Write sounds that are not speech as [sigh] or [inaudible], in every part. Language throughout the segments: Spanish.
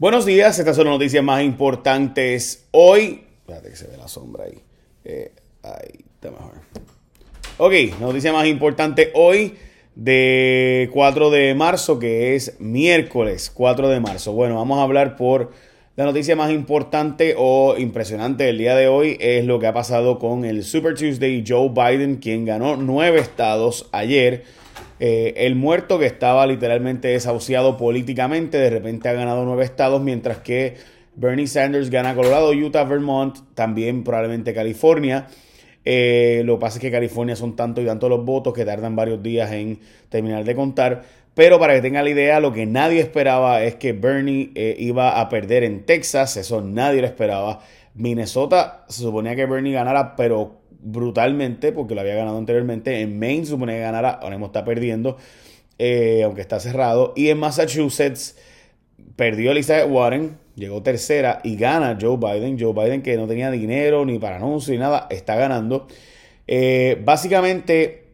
Buenos días, estas son las noticias más importantes hoy. Espérate que se ve la sombra ahí. Eh, ahí está mejor. Ok, noticia más importante hoy de 4 de marzo, que es miércoles 4 de marzo. Bueno, vamos a hablar por la noticia más importante o impresionante del día de hoy es lo que ha pasado con el Super Tuesday Joe Biden, quien ganó nueve estados ayer eh, el muerto que estaba literalmente desahuciado políticamente, de repente ha ganado nueve estados, mientras que Bernie Sanders gana Colorado, Utah, Vermont, también probablemente California. Eh, lo que pasa es que California son tantos y tantos los votos que tardan varios días en terminar de contar. Pero para que tengan la idea, lo que nadie esperaba es que Bernie eh, iba a perder en Texas. Eso nadie lo esperaba. Minnesota se suponía que Bernie ganara, pero brutalmente porque lo había ganado anteriormente. En Maine supone que ganara, ahora mismo está perdiendo, eh, aunque está cerrado. Y en Massachusetts perdió Elizabeth Warren, llegó tercera y gana Joe Biden. Joe Biden que no tenía dinero ni para anuncios ni nada, está ganando. Eh, básicamente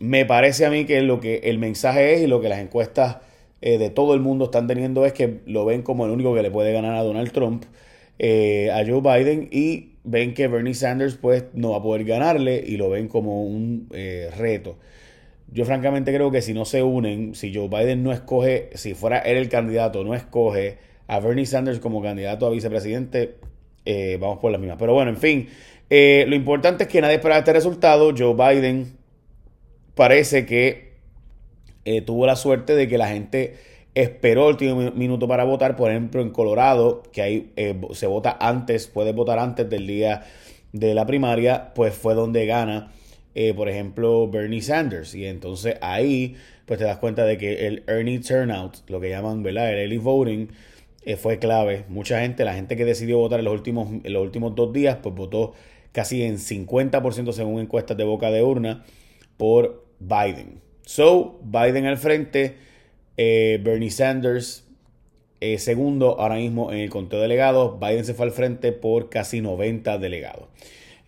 me parece a mí que lo que el mensaje es y lo que las encuestas eh, de todo el mundo están teniendo es que lo ven como el único que le puede ganar a Donald Trump, a Joe Biden y ven que Bernie Sanders pues no va a poder ganarle y lo ven como un eh, reto. Yo francamente creo que si no se unen, si Joe Biden no escoge, si fuera él el candidato, no escoge a Bernie Sanders como candidato a vicepresidente, eh, vamos por las mismas. Pero bueno, en fin, eh, lo importante es que nadie esperaba este resultado. Joe Biden parece que tuvo la suerte de que la gente esperó el último minuto para votar. Por ejemplo, en Colorado, que ahí eh, se vota antes, puede votar antes del día de la primaria, pues fue donde gana, eh, por ejemplo, Bernie Sanders. Y entonces ahí, pues te das cuenta de que el early turnout, lo que llaman, ¿verdad? El early voting, eh, fue clave. Mucha gente, la gente que decidió votar en los últimos, en los últimos dos días, pues votó casi en 50% según encuestas de boca de urna por Biden. So, Biden al frente eh, Bernie Sanders, eh, segundo ahora mismo en el conteo de delegados. Biden se fue al frente por casi 90 delegados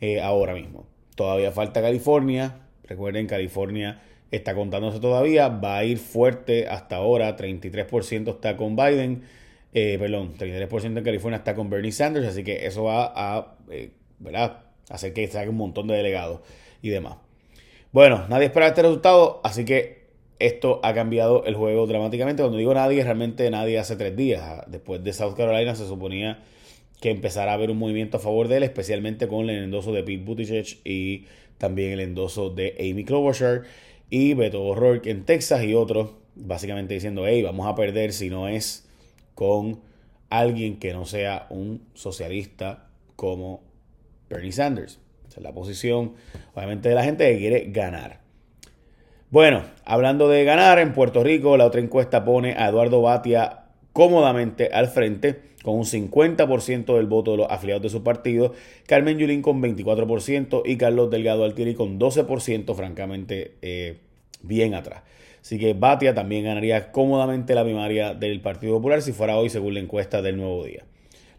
eh, ahora mismo. Todavía falta California. Recuerden, California está contándose todavía. Va a ir fuerte hasta ahora. 33% está con Biden. perdón, 33% en California está con Bernie Sanders. Así que eso va a ¿verdad? hacer que saque un montón de delegados y demás. Bueno, nadie espera este resultado. Así que esto ha cambiado el juego dramáticamente. Cuando digo nadie, realmente nadie hace tres días. Después de South Carolina se suponía que empezara a haber un movimiento a favor de él, especialmente con el endoso de Pete Buttigieg y también el endoso de Amy Klobuchar y Beto O'Rourke en Texas y otros, básicamente diciendo, hey, vamos a perder si no es con alguien que no sea un socialista como Bernie Sanders. Esa es la posición, obviamente, de la gente que quiere ganar. Bueno, hablando de ganar en Puerto Rico, la otra encuesta pone a Eduardo Batia cómodamente al frente con un 50% del voto de los afiliados de su partido, Carmen Yulín con 24% y Carlos Delgado Altieri con 12%, francamente eh, bien atrás. Así que Batia también ganaría cómodamente la primaria del Partido Popular si fuera hoy según la encuesta del nuevo día.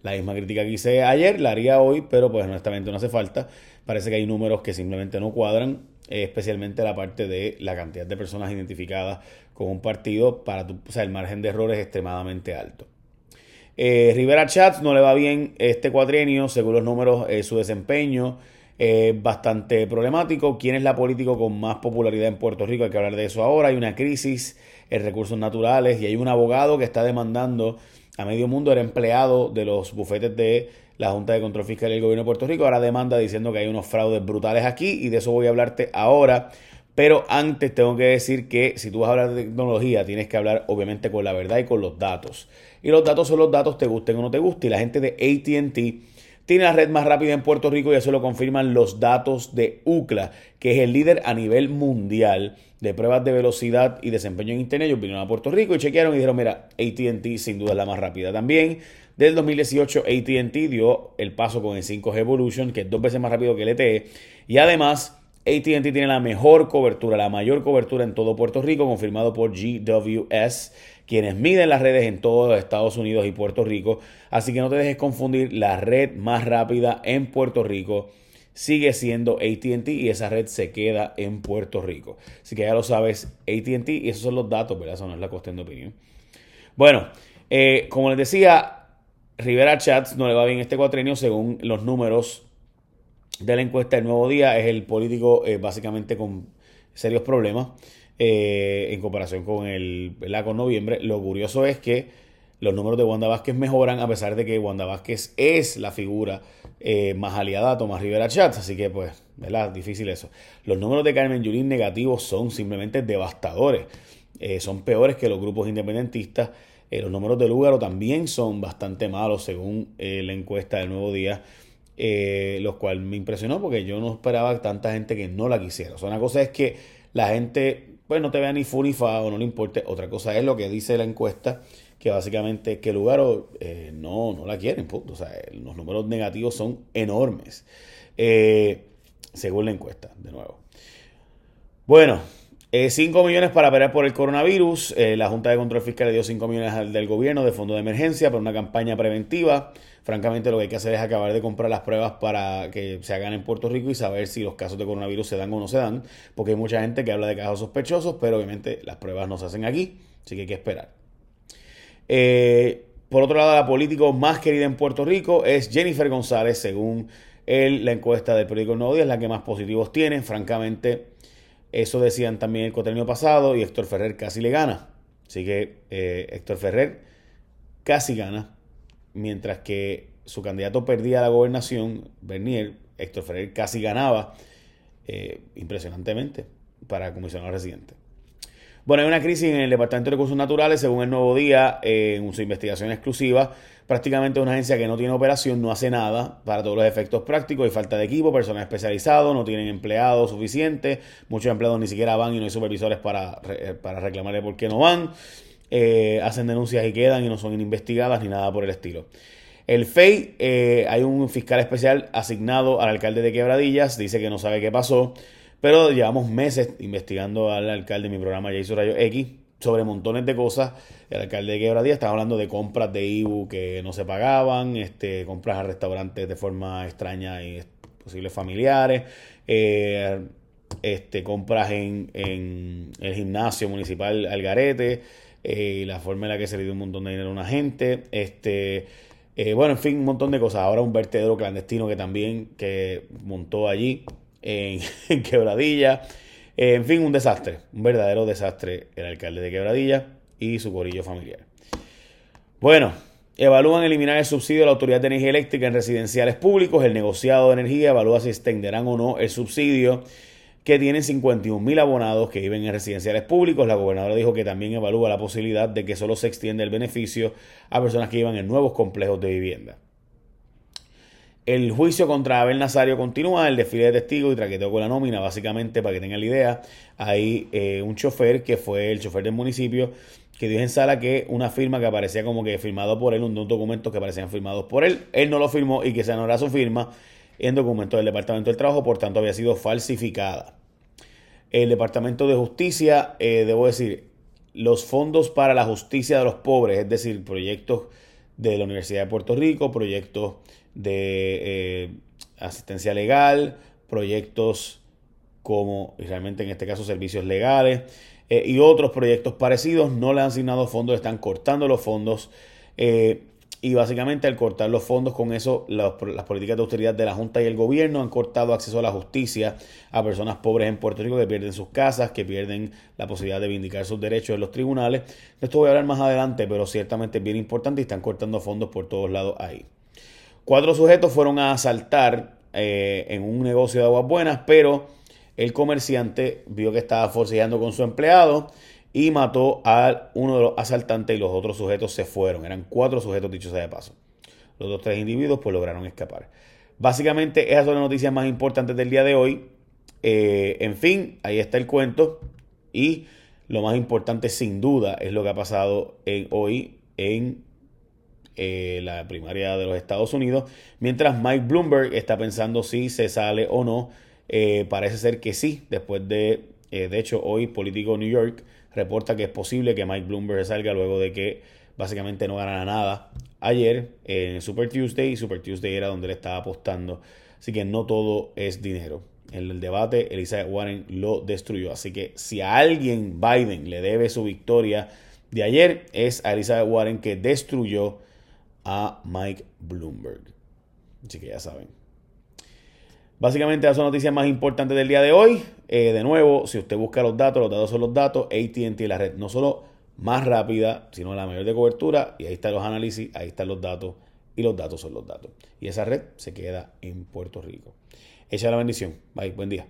La misma crítica que hice ayer la haría hoy, pero pues honestamente no hace falta. Parece que hay números que simplemente no cuadran eh, especialmente la parte de la cantidad de personas identificadas con un partido, para tu, o sea, el margen de error es extremadamente alto. Eh, Rivera Chats no le va bien este cuatrienio, según los números, eh, su desempeño es bastante problemático. ¿Quién es la político con más popularidad en Puerto Rico? Hay que hablar de eso ahora. Hay una crisis en recursos naturales y hay un abogado que está demandando a medio mundo, era empleado de los bufetes de la Junta de Control Fiscal y el Gobierno de Puerto Rico. Ahora demanda diciendo que hay unos fraudes brutales aquí y de eso voy a hablarte ahora. Pero antes tengo que decir que si tú vas a hablar de tecnología, tienes que hablar obviamente con la verdad y con los datos. Y los datos son los datos, te gusten o no te gusten. Y la gente de ATT tiene la red más rápida en Puerto Rico y eso lo confirman los datos de UCLA, que es el líder a nivel mundial de pruebas de velocidad y desempeño en Internet. Ellos vinieron a Puerto Rico y chequearon y dijeron, mira, ATT sin duda es la más rápida también. Del 2018, ATT dio el paso con el 5G Evolution, que es dos veces más rápido que LTE. Y además, ATT tiene la mejor cobertura, la mayor cobertura en todo Puerto Rico, confirmado por GWS, quienes miden las redes en todos Estados Unidos y Puerto Rico. Así que no te dejes confundir, la red más rápida en Puerto Rico sigue siendo ATT y esa red se queda en Puerto Rico. Así que ya lo sabes, ATT y esos son los datos, ¿verdad? Eso no es la cuestión de opinión. Bueno, eh, como les decía, Rivera Chats no le va bien este cuatrenio según los números de la encuesta del Nuevo Día. Es el político eh, básicamente con serios problemas eh, en comparación con el con noviembre. Lo curioso es que los números de Wanda Vázquez mejoran a pesar de que Wanda Vázquez es la figura eh, más aliada a Tomás Rivera Chats. Así que pues, ¿verdad? Difícil eso. Los números de Carmen Yulín negativos son simplemente devastadores. son peores que los grupos independentistas. los números de Lúgaro también son bastante malos según la encuesta del Nuevo Día. Eh, lo cual me impresionó porque yo no esperaba tanta gente que no la quisiera. O una cosa es que la gente pues no te vea ni fu ni fa o no le importe. Otra cosa es lo que dice la encuesta, que básicamente es que lugar eh, no, no la quieren. O sea, los números negativos son enormes. Eh, según la encuesta, de nuevo. Bueno, 5 millones para pelear por el coronavirus. la Junta de Control Fiscal le dio 5 millones al del gobierno de fondo de emergencia para una campaña preventiva. Francamente, lo que hay que hacer es acabar de comprar las pruebas para que se hagan en Puerto Rico y saber si los casos de coronavirus se dan o no se dan, porque hay mucha gente que habla de casos sospechosos, pero obviamente las pruebas no se hacen aquí, así que hay que esperar. Eh, por otro lado, la política más querida en Puerto Rico es Jennifer González, según la encuesta del periódico Nuevo Día, es la que más positivos tiene. Francamente, eso decían también el contenido pasado y Héctor Ferrer casi le gana. Así que eh, Héctor Ferrer casi gana mientras que su candidato perdía la gobernación, Bernier, Héctor Ferrer casi ganaba eh, impresionantemente para comisionado residente. Bueno, hay una crisis en el Departamento de Recursos Naturales, según el Nuevo Día, en su investigación exclusiva. Prácticamente una agencia que no tiene operación, no hace nada para todos los efectos prácticos. Hay falta de equipo, personal especializado, no tienen empleados suficientes. Muchos empleados ni siquiera van y no hay supervisores para, para reclamarle por qué no van. Eh, hacen denuncias y quedan y no son investigadas ni nada por el estilo. El FEI, eh, hay un fiscal especial asignado al alcalde de Quebradillas, dice que no sabe qué pasó, pero llevamos meses investigando al alcalde, mi programa hizo Rayo X, sobre montones de cosas. El alcalde de Quebradillas estaba hablando de compras de IBU que no se pagaban, este, compras a restaurantes de forma extraña y posibles familiares, eh, este, compras en, en el gimnasio municipal Algarete eh, la forma en la que se le dio un montón de dinero a una gente, este, eh, bueno, en fin, un montón de cosas. Ahora un vertedero clandestino que también que montó allí [laughs] en, Quebradilla. En fin, un desastre, un verdadero desastre el alcalde de Quebradilla y su corillo familiar. Bueno, evalúan eliminar el subsidio de la Autoridad de Energía Eléctrica en residenciales públicos. El negociado de energía evalúa si extenderán o no el subsidio que tienen 51 mil abonados que viven en residenciales públicos. La gobernadora dijo que también evalúa la posibilidad de que solo se extienda el beneficio a personas que vivan en nuevos complejos de vivienda. El juicio contra Abel Nazario continúa, el desfile de testigos y traqueteo con la nómina, básicamente, para que tengan la idea, hay eh, un chofer que fue el chofer del municipio que dijo en sala que una firma que aparecía como que firmado por él, un documento que parecían firmados por él, él no lo firmó y que se anora su firma en documentos del Departamento del Trabajo, por tanto había sido falsificada. El Departamento de Justicia, eh, debo decir, los fondos para la justicia de los pobres, es decir, proyectos de la Universidad de Puerto Rico, proyectos de eh, asistencia legal, proyectos como realmente en este caso servicios legales eh, y otros proyectos parecidos no le han asignado fondos, están cortando los fondos. Y básicamente al cortar los fondos con eso, las, políticas de austeridad de la Junta y el gobierno han cortado acceso a la justicia a personas pobres en Puerto Rico que pierden sus casas, que pierden la posibilidad de vindicar sus derechos en los tribunales. De esto voy a hablar más adelante, pero ciertamente es bien importante y están cortando fondos por todos lados ahí. Cuatro sujetos fueron a asaltar eh, en un negocio de aguas buenas, pero el comerciante vio que estaba forcejeando con su empleado y mató a uno de los asaltantes y los otros sujetos se fueron. Eran cuatro sujetos, dichos sea de paso. Los dos tres individuos pues lograron escapar. Básicamente esas son las noticias más importantes del día de hoy. Eh, en fin, ahí está el cuento. Y lo más importante sin duda es lo que ha pasado hoy en eh, la primaria de los Estados Unidos. Mientras Mike Bloomberg está pensando si se sale o no. Eh, parece ser que sí, después de, de hecho, hoy Político New York reporta que es posible que Mike Bloomberg salga luego de que básicamente no ganara nada ayer en Super Tuesday. Y Super Tuesday era donde le estaba apostando. Así que no todo es dinero. En el debate, Elizabeth Warren lo destruyó. Así que si a alguien Biden le debe su victoria de ayer, es a Elizabeth Warren que destruyó a Mike Bloomberg. Así que ya saben. Básicamente, esas son noticias más importantes del día de hoy. Eh, de nuevo, si usted busca los datos, los datos son los datos. ATT, la red no solo más rápida, sino la mayor de cobertura. Y ahí están los análisis, ahí están los datos. Y los datos son los datos. Y esa red se queda en Puerto Rico. Echa la bendición. Bye, buen día.